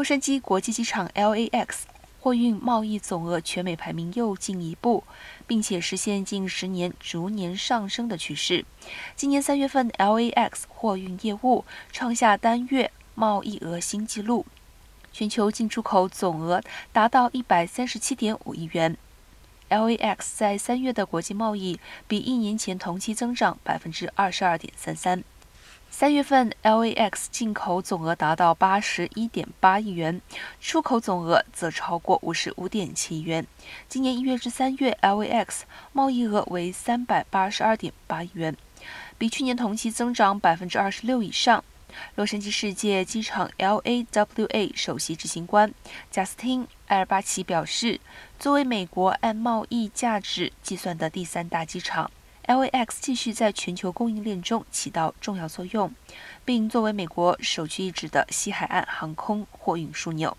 洛杉矶国际机场 （LAX） 货运贸易总额全美排名又进一步，并且实现近十年逐年上升的趋势。今年三月份，LAX 货运业务创下单月贸易额新纪录，全球进出口总额达到一百三十七点五亿元。LAX 在三月的国际贸易比一年前同期增长百分之二十二点三三。三月份，LAX 进口总额达到八十一点八亿元，出口总额则超过五十五点七亿元。今年一月至三月，LAX 贸易额为三百八十二点八亿元，比去年同期增长百分之二十六以上。洛杉矶世界机场 （LAWA） 首席执行官贾斯汀·埃尔巴奇表示，作为美国按贸易价值计算的第三大机场。LAX 继续在全球供应链中起到重要作用，并作为美国首屈一指的西海岸航空货运枢纽。